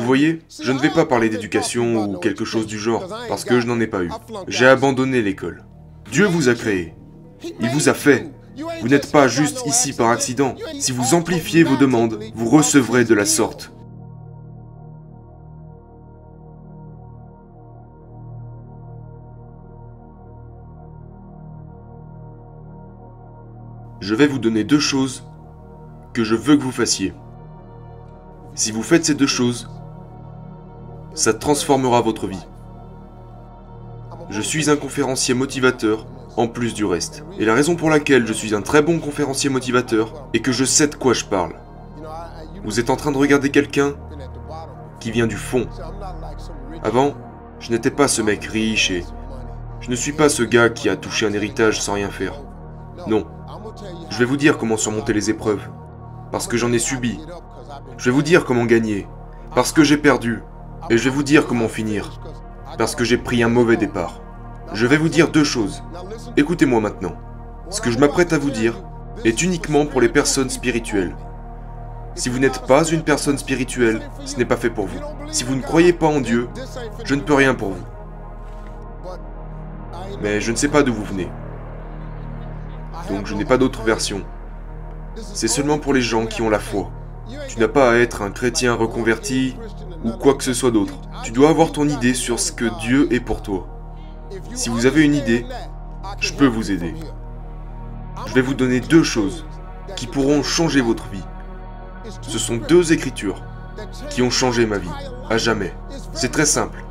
Vous voyez, je ne vais pas parler d'éducation ou quelque chose du genre, parce que je n'en ai pas eu. J'ai abandonné l'école. Dieu vous a créé. Il vous a fait. Vous n'êtes pas juste ici par accident. Si vous amplifiez vos demandes, vous recevrez de la sorte. Je vais vous donner deux choses que je veux que vous fassiez. Si vous faites ces deux choses, ça transformera votre vie. Je suis un conférencier motivateur en plus du reste. Et la raison pour laquelle je suis un très bon conférencier motivateur est que je sais de quoi je parle. Vous êtes en train de regarder quelqu'un qui vient du fond. Avant, je n'étais pas ce mec riche et je ne suis pas ce gars qui a touché un héritage sans rien faire. Non. Je vais vous dire comment surmonter les épreuves. Parce que j'en ai subi. Je vais vous dire comment gagner. Parce que j'ai perdu. Et je vais vous dire comment finir. Parce que j'ai pris un mauvais départ. Je vais vous dire deux choses. Écoutez-moi maintenant. Ce que je m'apprête à vous dire est uniquement pour les personnes spirituelles. Si vous n'êtes pas une personne spirituelle, ce n'est pas fait pour vous. Si vous ne croyez pas en Dieu, je ne peux rien pour vous. Mais je ne sais pas d'où vous venez. Donc je n'ai pas d'autre version. C'est seulement pour les gens qui ont la foi. Tu n'as pas à être un chrétien reconverti ou quoi que ce soit d'autre. Tu dois avoir ton idée sur ce que Dieu est pour toi. Si vous avez une idée, je peux vous aider. Je vais vous donner deux choses qui pourront changer votre vie. Ce sont deux écritures qui ont changé ma vie, à jamais. C'est très simple.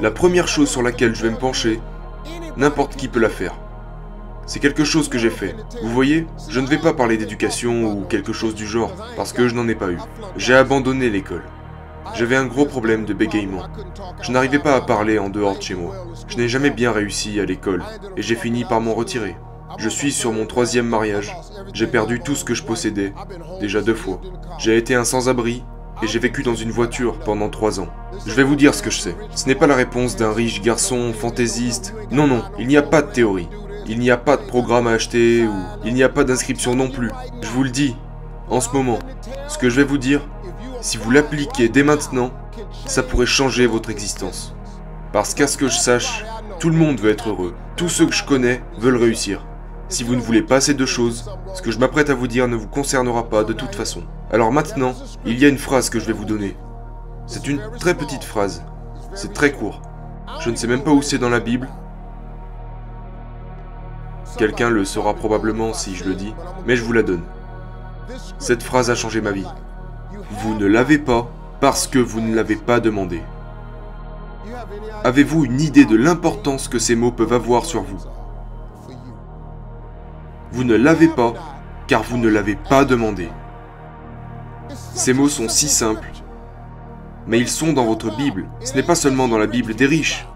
La première chose sur laquelle je vais me pencher, n'importe qui peut la faire. C'est quelque chose que j'ai fait. Vous voyez, je ne vais pas parler d'éducation ou quelque chose du genre, parce que je n'en ai pas eu. J'ai abandonné l'école. J'avais un gros problème de bégaiement. Je n'arrivais pas à parler en dehors de chez moi. Je n'ai jamais bien réussi à l'école, et j'ai fini par m'en retirer. Je suis sur mon troisième mariage. J'ai perdu tout ce que je possédais, déjà deux fois. J'ai été un sans-abri, et j'ai vécu dans une voiture pendant trois ans. Je vais vous dire ce que je sais. Ce n'est pas la réponse d'un riche garçon fantaisiste. Non, non, il n'y a pas de théorie. Il n'y a pas de programme à acheter ou il n'y a pas d'inscription non plus. Je vous le dis, en ce moment, ce que je vais vous dire, si vous l'appliquez dès maintenant, ça pourrait changer votre existence. Parce qu'à ce que je sache, tout le monde veut être heureux. Tous ceux que je connais veulent réussir. Si vous ne voulez pas ces deux choses, ce que je m'apprête à vous dire ne vous concernera pas de toute façon. Alors maintenant, il y a une phrase que je vais vous donner. C'est une très petite phrase. C'est très court. Je ne sais même pas où c'est dans la Bible, Quelqu'un le saura probablement si je le dis, mais je vous la donne. Cette phrase a changé ma vie. Vous ne l'avez pas parce que vous ne l'avez pas demandé. Avez-vous une idée de l'importance que ces mots peuvent avoir sur vous? Vous ne l'avez pas car vous ne l'avez pas demandé. Ces mots sont si simples, mais ils sont dans votre Bible. Ce n'est pas seulement dans la Bible des riches.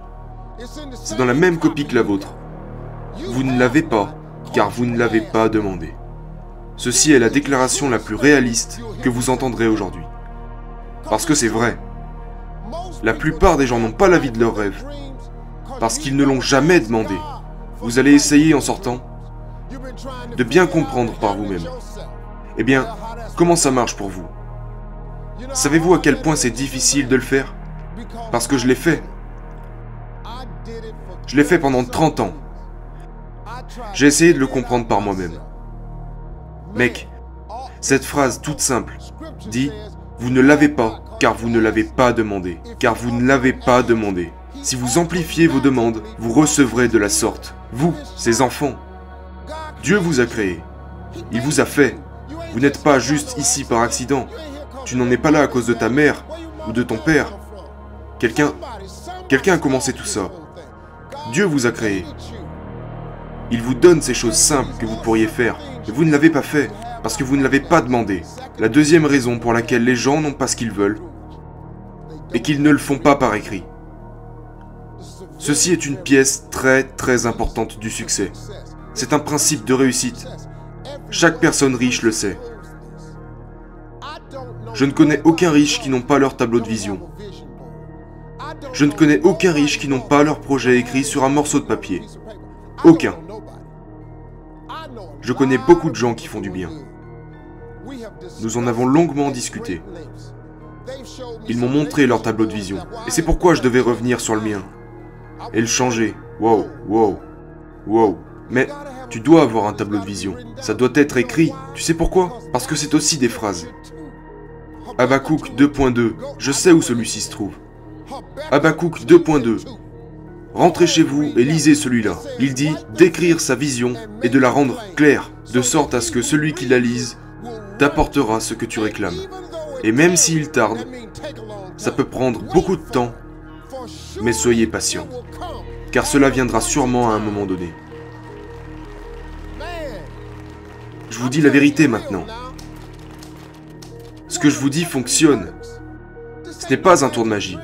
C'est dans la même copie que la vôtre. Vous ne l'avez pas, car vous ne l'avez pas demandé. Ceci est la déclaration la plus réaliste que vous entendrez aujourd'hui. Parce que c'est vrai. La plupart des gens n'ont pas la vie de leurs rêves. Parce qu'ils ne l'ont jamais demandé. Vous allez essayer en sortant de bien comprendre par vous-même. Eh bien, comment ça marche pour vous? Savez-vous à quel point c'est difficile de le faire? Parce que je l'ai fait. Je l'ai fait pendant 30 ans. J'ai essayé de le comprendre par moi-même. Mec, cette phrase toute simple dit Vous ne l'avez pas, car vous ne l'avez pas demandé. Car vous ne l'avez pas demandé. Si vous amplifiez vos demandes, vous recevrez de la sorte. Vous, ces enfants. Dieu vous a créé. Il vous a fait. Vous n'êtes pas juste ici par accident. Tu n'en es pas là à cause de ta mère ou de ton père. Quelqu'un quelqu'un a commencé tout ça. Dieu vous a créé. Il vous donne ces choses simples que vous pourriez faire, et vous ne l'avez pas fait, parce que vous ne l'avez pas demandé. La deuxième raison pour laquelle les gens n'ont pas ce qu'ils veulent, et qu'ils ne le font pas par écrit. Ceci est une pièce très très importante du succès. C'est un principe de réussite. Chaque personne riche le sait. Je ne connais aucun riche qui n'ont pas leur tableau de vision. Je ne connais aucun riche qui n'ont pas leur projet écrit sur un morceau de papier. Aucun. Je connais beaucoup de gens qui font du bien. Nous en avons longuement discuté. Ils m'ont montré leur tableau de vision. Et c'est pourquoi je devais revenir sur le mien. Et le changer. Wow, wow, wow. Mais tu dois avoir un tableau de vision. Ça doit être écrit. Tu sais pourquoi? Parce que c'est aussi des phrases. Habakkuk 2.2. Je sais où celui-ci se trouve. Habakkuk 2.2. Rentrez chez vous et lisez celui-là. Il dit d'écrire sa vision et de la rendre claire, de sorte à ce que celui qui la lise t'apportera ce que tu réclames. Et même s'il tarde, ça peut prendre beaucoup de temps, mais soyez patient, car cela viendra sûrement à un moment donné. Je vous dis la vérité maintenant. Ce que je vous dis fonctionne. Ce n'est pas un tour de magie.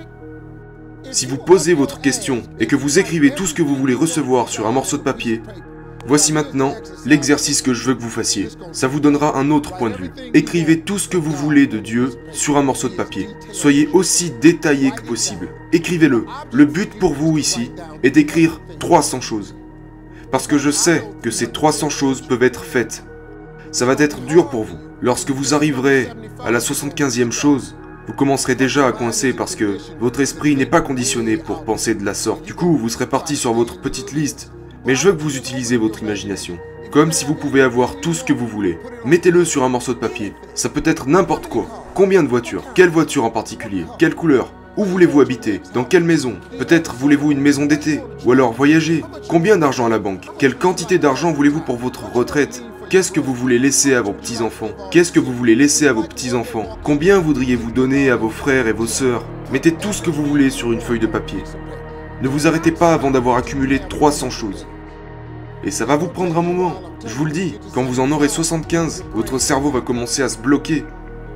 Si vous posez votre question et que vous écrivez tout ce que vous voulez recevoir sur un morceau de papier, voici maintenant l'exercice que je veux que vous fassiez. Ça vous donnera un autre point de vue. Écrivez tout ce que vous voulez de Dieu sur un morceau de papier. Soyez aussi détaillé que possible. Écrivez-le. Le but pour vous ici est d'écrire 300 choses. Parce que je sais que ces 300 choses peuvent être faites. Ça va être dur pour vous. Lorsque vous arriverez à la 75e chose, vous commencerez déjà à coincer parce que votre esprit n'est pas conditionné pour penser de la sorte. Du coup, vous serez parti sur votre petite liste. Mais je veux que vous utilisez votre imagination. Comme si vous pouvez avoir tout ce que vous voulez. Mettez-le sur un morceau de papier. Ça peut être n'importe quoi. Combien de voitures? Quelle voiture en particulier? Quelle couleur? Où voulez-vous habiter? Dans quelle maison? Peut-être voulez-vous une maison d'été? Ou alors voyager? Combien d'argent à la banque? Quelle quantité d'argent voulez-vous pour votre retraite? Qu'est-ce que vous voulez laisser à vos petits-enfants Qu'est-ce que vous voulez laisser à vos petits-enfants Combien voudriez-vous donner à vos frères et vos sœurs Mettez tout ce que vous voulez sur une feuille de papier. Ne vous arrêtez pas avant d'avoir accumulé 300 choses. Et ça va vous prendre un moment. Je vous le dis, quand vous en aurez 75, votre cerveau va commencer à se bloquer.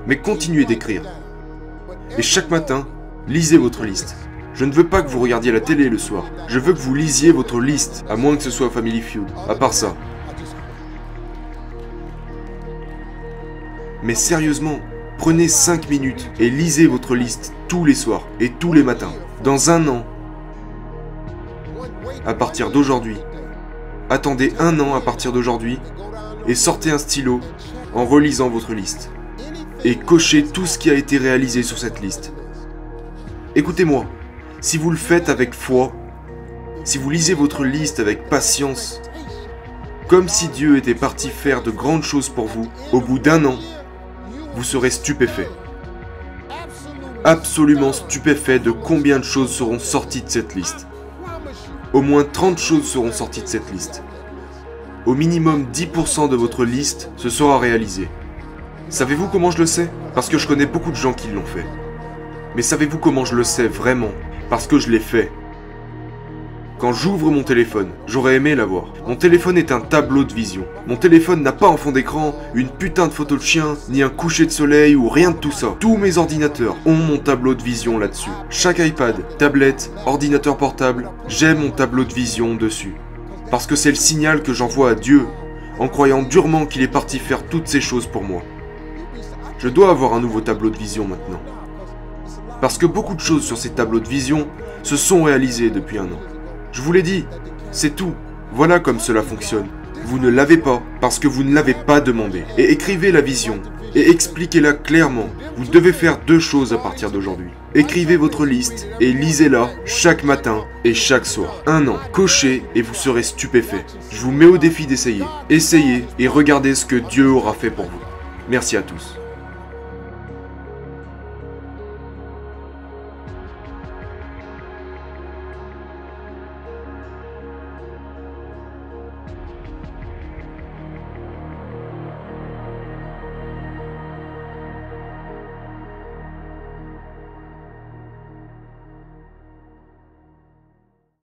Mais continuez d'écrire. Et chaque matin, lisez votre liste. Je ne veux pas que vous regardiez la télé le soir. Je veux que vous lisiez votre liste, à moins que ce soit Family Feud. À part ça, Mais sérieusement, prenez 5 minutes et lisez votre liste tous les soirs et tous les matins. Dans un an, à partir d'aujourd'hui, attendez un an à partir d'aujourd'hui et sortez un stylo en relisant votre liste. Et cochez tout ce qui a été réalisé sur cette liste. Écoutez-moi, si vous le faites avec foi, si vous lisez votre liste avec patience, comme si Dieu était parti faire de grandes choses pour vous, au bout d'un an, vous serez stupéfait. Absolument stupéfait de combien de choses seront sorties de cette liste. Au moins 30 choses seront sorties de cette liste. Au minimum 10% de votre liste se sera réalisé. Savez-vous comment je le sais? Parce que je connais beaucoup de gens qui l'ont fait. Mais savez-vous comment je le sais vraiment? Parce que je l'ai fait. Quand j'ouvre mon téléphone, j'aurais aimé l'avoir. Mon téléphone est un tableau de vision. Mon téléphone n'a pas en fond d'écran une putain de photo de chien, ni un coucher de soleil ou rien de tout ça. Tous mes ordinateurs ont mon tableau de vision là-dessus. Chaque iPad, tablette, ordinateur portable, j'ai mon tableau de vision dessus. Parce que c'est le signal que j'envoie à Dieu, en croyant durement qu'il est parti faire toutes ces choses pour moi. Je dois avoir un nouveau tableau de vision maintenant. Parce que beaucoup de choses sur ces tableaux de vision se sont réalisées depuis un an. Je vous l'ai dit, c'est tout. Voilà comme cela fonctionne. Vous ne l'avez pas parce que vous ne l'avez pas demandé. Et écrivez la vision et expliquez-la clairement. Vous devez faire deux choses à partir d'aujourd'hui. Écrivez votre liste et lisez-la chaque matin et chaque soir. Un an, cochez et vous serez stupéfait. Je vous mets au défi d'essayer. Essayez et regardez ce que Dieu aura fait pour vous. Merci à tous.